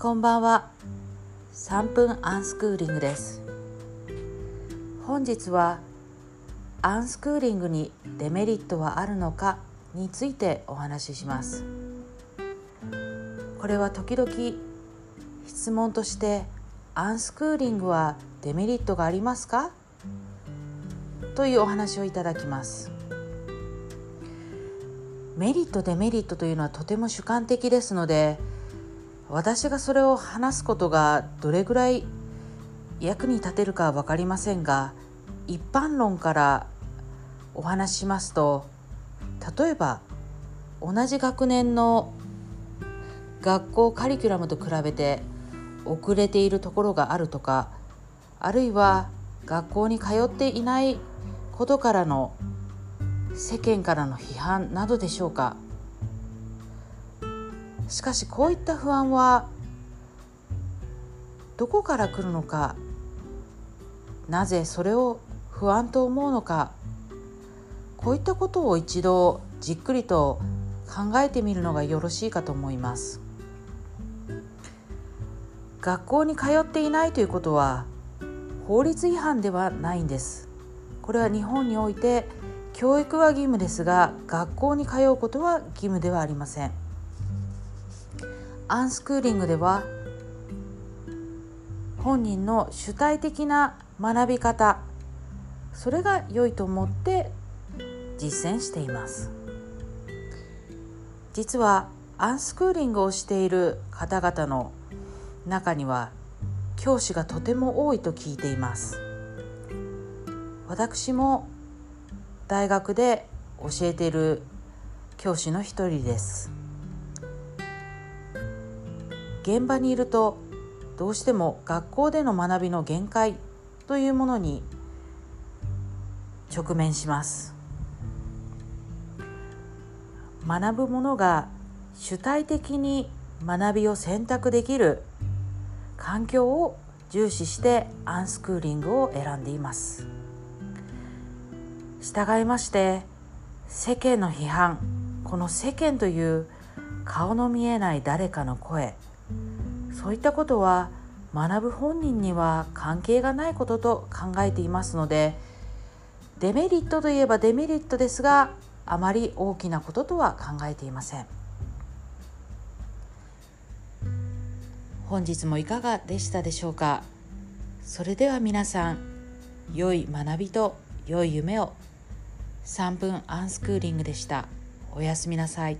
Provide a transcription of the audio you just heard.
こんばんは。3分アンスクーリングです。本日はアンスクーリングにデメリットはあるのかについてお話しします。これは時々質問としてアンスクーリングはデメリットがありますか？というお話をいただきます。メリットデメリットというのはとても主観的ですので私がそれを話すことがどれぐらい役に立てるかは分かりませんが一般論からお話ししますと例えば同じ学年の学校カリキュラムと比べて遅れているところがあるとかあるいは学校に通っていないことからの世間からの批判などでしょうか。しかしこういった不安はどこから来るのかなぜそれを不安と思うのかこういったことを一度じっくりと考えてみるのがよろしいかと思います。学校に通っていないということは法律違反ではないんです。これは日本において教育は義務ですが学校に通うことは義務ではありません。アンスクーリングでは本人の主体的な学び方それが良いと思って実践しています。実はアンスクーリングをしている方々の中には教師がとても多いと聞いています。私も大学で教えている教師の一人です。現場にいるとどうしても学校での学びの限界というものに直面します。学ぶものが主体的に学びを選択できる環境を重視してアンスクーリングを選んでいます。従いまして世間の批判この世間という顔の見えない誰かの声そういったことは学ぶ本人には関係がないことと考えていますのでデメリットといえばデメリットですがあまり大きなこととは考えていません。本日もいかがでしたでしょうか？それでは皆さん良い学びと良い夢を。3分アンスクーリングでした。おやすみなさい。